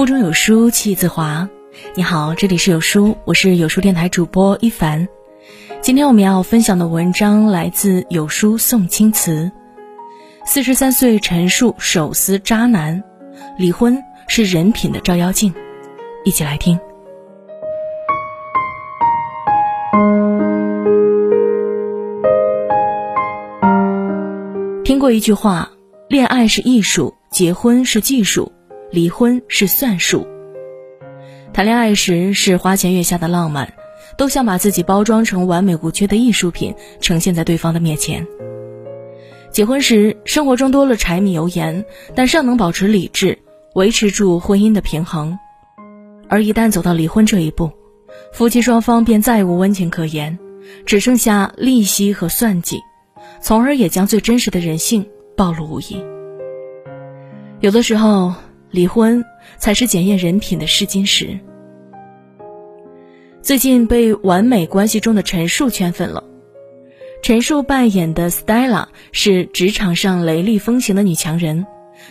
腹中有书气自华。你好，这里是有书，我是有书电台主播一凡。今天我们要分享的文章来自有书宋青瓷。四十三岁陈述手撕渣男，离婚是人品的照妖镜。一起来听。听过一句话：恋爱是艺术，结婚是技术。离婚是算术。谈恋爱时是花前月下的浪漫，都想把自己包装成完美无缺的艺术品，呈现在对方的面前。结婚时，生活中多了柴米油盐，但尚能保持理智，维持住婚姻的平衡。而一旦走到离婚这一步，夫妻双方便再无温情可言，只剩下利息和算计，从而也将最真实的人性暴露无遗。有的时候。离婚才是检验人品的试金石。最近被完美关系中的陈数圈粉了。陈数扮演的 Stella 是职场上雷厉风行的女强人，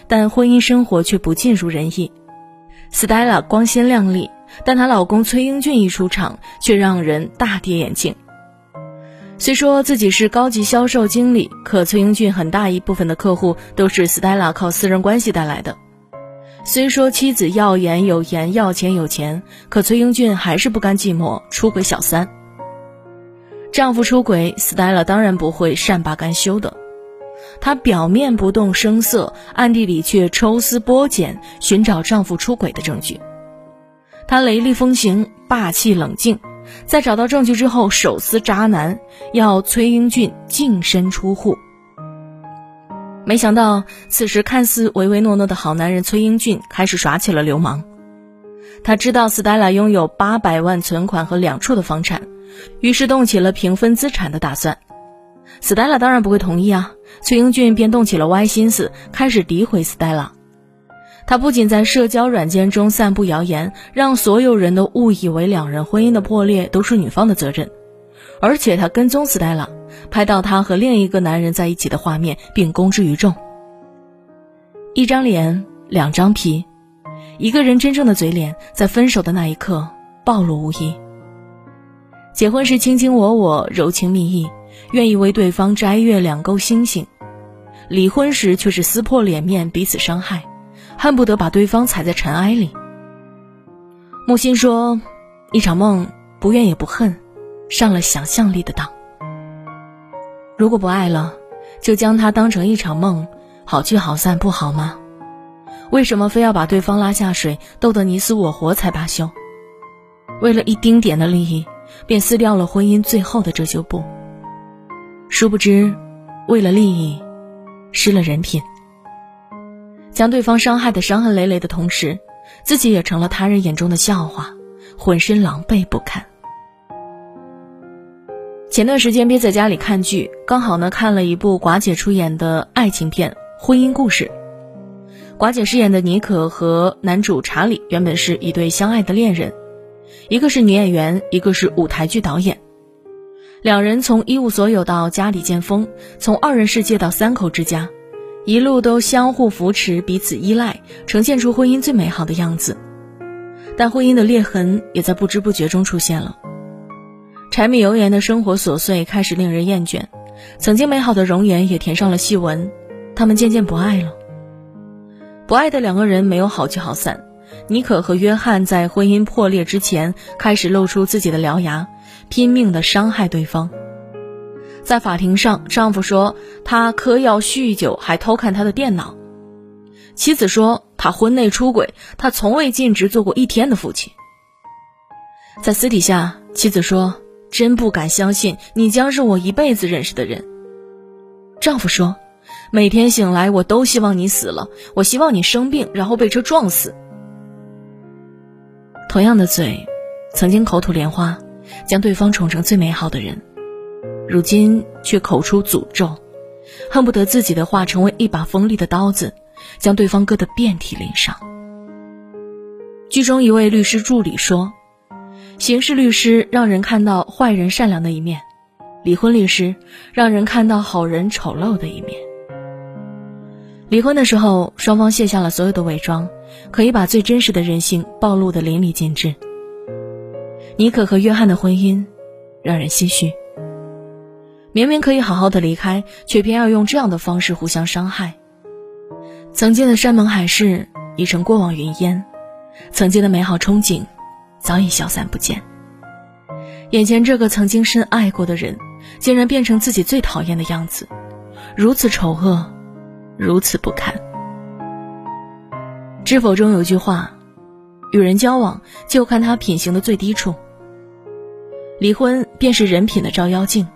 但婚姻生活却不尽如人意。Stella 光鲜亮丽，但她老公崔英俊一出场却让人大跌眼镜。虽说自己是高级销售经理，可崔英俊很大一部分的客户都是 Stella 靠私人关系带来的。虽说妻子要颜有颜，要钱有钱，可崔英俊还是不甘寂寞，出轨小三。丈夫出轨，Stella 当然不会善罢甘休的，她表面不动声色，暗地里却抽丝剥茧，寻找丈夫出轨的证据。她雷厉风行，霸气冷静，在找到证据之后，手撕渣男，要崔英俊净身出户。没想到，此时看似唯唯诺诺的好男人崔英俊开始耍起了流氓。他知道斯黛拉拥有八百万存款和两处的房产，于是动起了平分资产的打算。斯黛拉当然不会同意啊，崔英俊便动起了歪心思，开始诋毁斯黛拉。他不仅在社交软件中散布谣言，让所有人都误以为两人婚姻的破裂都是女方的责任。而且他跟踪斯黛拉拍到他和另一个男人在一起的画面，并公之于众。一张脸，两张皮，一个人真正的嘴脸，在分手的那一刻暴露无遗。结婚时卿卿我我，柔情蜜意，愿意为对方摘月亮勾星星；离婚时却是撕破脸面，彼此伤害，恨不得把对方踩在尘埃里。木心说：“一场梦，不怨也不恨。”上了想象力的当。如果不爱了，就将它当成一场梦，好聚好散，不好吗？为什么非要把对方拉下水，斗得你死我活才罢休？为了一丁点的利益，便撕掉了婚姻最后的遮羞布。殊不知，为了利益，失了人品，将对方伤害的伤痕累累的同时，自己也成了他人眼中的笑话，浑身狼狈不堪。前段时间憋在家里看剧，刚好呢看了一部寡姐出演的爱情片《婚姻故事》。寡姐饰演的妮可和男主查理原本是一对相爱的恋人，一个是女演员，一个是舞台剧导演。两人从一无所有到家里见风，从二人世界到三口之家，一路都相互扶持，彼此依赖，呈现出婚姻最美好的样子。但婚姻的裂痕也在不知不觉中出现了。柴米油盐的生活琐碎开始令人厌倦，曾经美好的容颜也填上了细纹，他们渐渐不爱了。不爱的两个人没有好聚好散，妮可和约翰在婚姻破裂之前开始露出自己的獠牙，拼命的伤害对方。在法庭上，丈夫说他嗑药酗酒，还偷看他的电脑；妻子说他婚内出轨，他从未尽职做过一天的父亲。在私底下，妻子说。真不敢相信，你将是我一辈子认识的人。丈夫说：“每天醒来，我都希望你死了，我希望你生病，然后被车撞死。”同样的嘴，曾经口吐莲花，将对方宠成最美好的人，如今却口出诅咒，恨不得自己的话成为一把锋利的刀子，将对方割得遍体鳞伤。剧中一位律师助理说。刑事律师让人看到坏人善良的一面，离婚律师让人看到好人丑陋的一面。离婚的时候，双方卸下了所有的伪装，可以把最真实的人性暴露的淋漓尽致。妮可和约翰的婚姻，让人唏嘘。明明可以好好的离开，却偏要用这样的方式互相伤害。曾经的山盟海誓已成过往云烟，曾经的美好憧憬早已消散不见。眼前这个曾经深爱过的人，竟然变成自己最讨厌的样子，如此丑恶，如此不堪。知否中有句话：“与人交往，就看他品行的最低处。”离婚便是人品的照妖镜。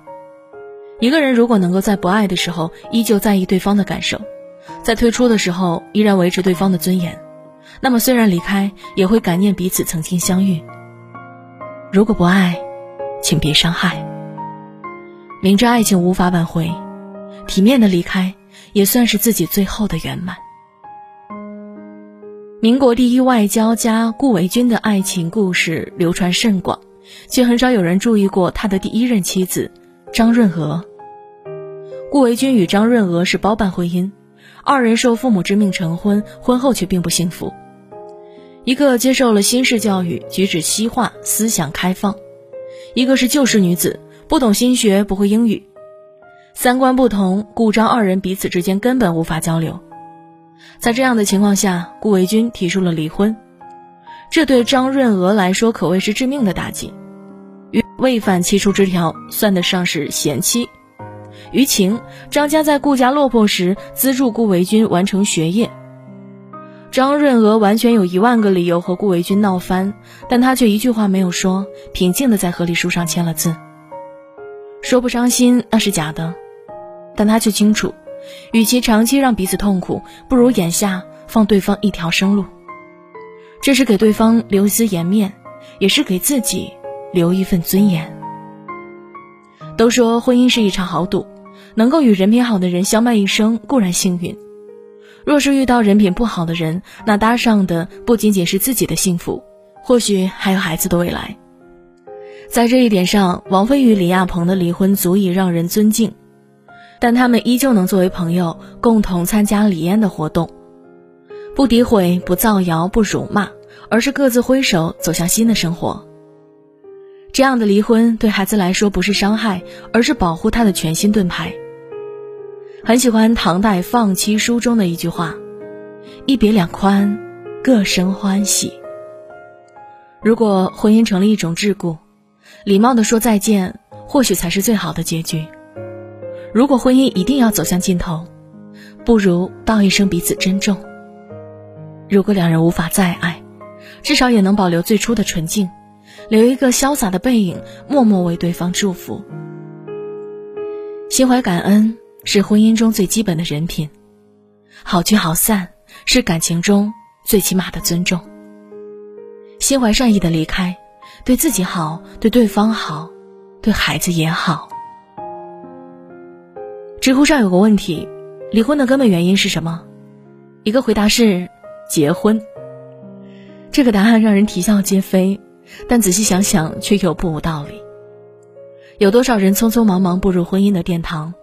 一个人如果能够在不爱的时候依旧在意对方的感受，在退出的时候依然维持对方的尊严，那么虽然离开，也会感念彼此曾经相遇。如果不爱，请别伤害。明知爱情无法挽回，体面的离开也算是自己最后的圆满。民国第一外交家顾维钧的爱情故事流传甚广，却很少有人注意过他的第一任妻子张润娥。顾维钧与张润娥是包办婚姻，二人受父母之命成婚，婚后却并不幸福。一个接受了新式教育，举止西化，思想开放；一个是旧式女子，不懂心学，不会英语，三观不同，顾张二人彼此之间根本无法交流。在这样的情况下，顾维钧提出了离婚，这对张润娥来说可谓是致命的打击。与未犯七出之条，算得上是贤妻。于情，张家在顾家落魄时资助顾维钧完成学业。张润娥完全有一万个理由和顾维钧闹翻，但他却一句话没有说，平静的在和离书上签了字。说不伤心那是假的，但他却清楚，与其长期让彼此痛苦，不如眼下放对方一条生路。这是给对方留一丝颜面，也是给自己留一份尊严。都说婚姻是一场豪赌。能够与人品好的人相伴一生固然幸运，若是遇到人品不好的人，那搭上的不仅仅是自己的幸福，或许还有孩子的未来。在这一点上，王菲与李亚鹏的离婚足以让人尊敬，但他们依旧能作为朋友共同参加李嫣的活动，不诋毁，不造谣，不辱骂，而是各自挥手走向新的生活。这样的离婚对孩子来说不是伤害，而是保护他的全新盾牌。很喜欢唐代放妻书中的一句话：“一别两宽，各生欢喜。”如果婚姻成了一种桎梏，礼貌的说再见，或许才是最好的结局。如果婚姻一定要走向尽头，不如道一声彼此珍重。如果两人无法再爱，至少也能保留最初的纯净，留一个潇洒的背影，默默为对方祝福。心怀感恩。是婚姻中最基本的人品，好聚好散是感情中最起码的尊重。心怀善意的离开，对自己好，对对方好，对孩子也好。知乎上有个问题：离婚的根本原因是什么？一个回答是结婚。这个答案让人啼笑皆非，但仔细想想却又不无道理。有多少人匆匆忙忙步入婚姻的殿堂？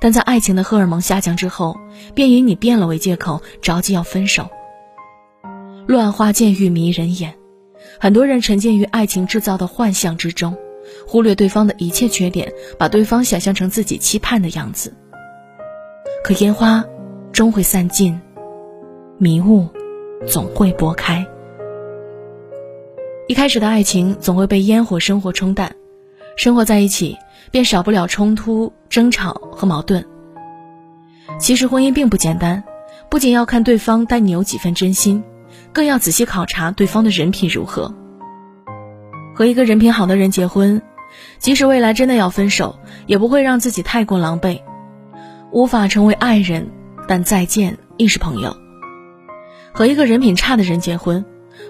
但在爱情的荷尔蒙下降之后，便以你变了为借口，着急要分手。乱花渐欲迷人眼，很多人沉浸于爱情制造的幻象之中，忽略对方的一切缺点，把对方想象成自己期盼的样子。可烟花终会散尽，迷雾总会拨开。一开始的爱情总会被烟火生活冲淡，生活在一起。便少不了冲突、争吵和矛盾。其实婚姻并不简单，不仅要看对方待你有几分真心，更要仔细考察对方的人品如何。和一个人品好的人结婚，即使未来真的要分手，也不会让自己太过狼狈。无法成为爱人，但再见亦是朋友。和一个人品差的人结婚，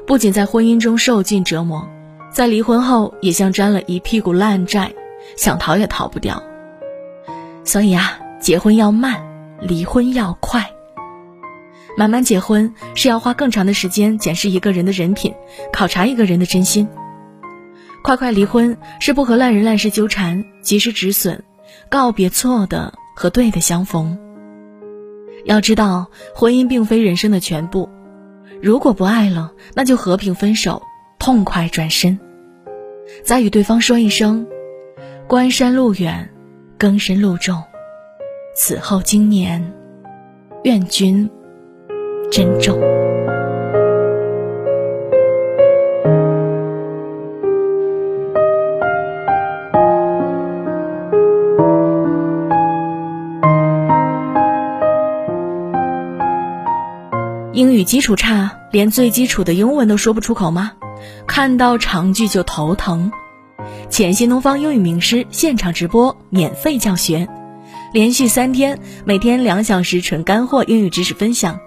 不仅在婚姻中受尽折磨，在离婚后也像沾了一屁股烂债。想逃也逃不掉，所以啊，结婚要慢，离婚要快。慢慢结婚是要花更长的时间检视一个人的人品，考察一个人的真心；快快离婚是不和烂人烂事纠缠，及时止损，告别错的和对的相逢。要知道，婚姻并非人生的全部，如果不爱了，那就和平分手，痛快转身，再与对方说一声：“关山路远，更深路重，此后经年，愿君珍重。”英语基础差，连最基础的英文都说不出口吗？看到长句就头疼。浅新东方英语名师现场直播免费教学，连续三天，每天两小时纯干货英语知识分享，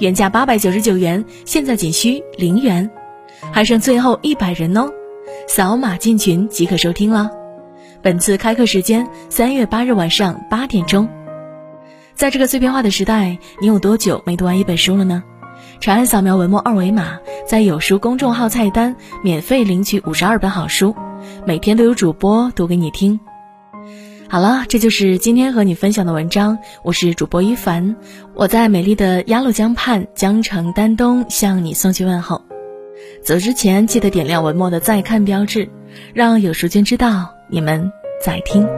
原价八百九十九元，现在仅需零元，还剩最后一百人哦！扫码进群即可收听了。本次开课时间三月八日晚上八点钟。在这个碎片化的时代，你有多久没读完一本书了呢？长按扫描文末二维码，在有书公众号菜单免费领取五十二本好书，每天都有主播读给你听。好了，这就是今天和你分享的文章。我是主播一凡，我在美丽的鸭绿江畔江城丹东向你送去问候。走之前记得点亮文末的再看标志，让有书君知道你们在听。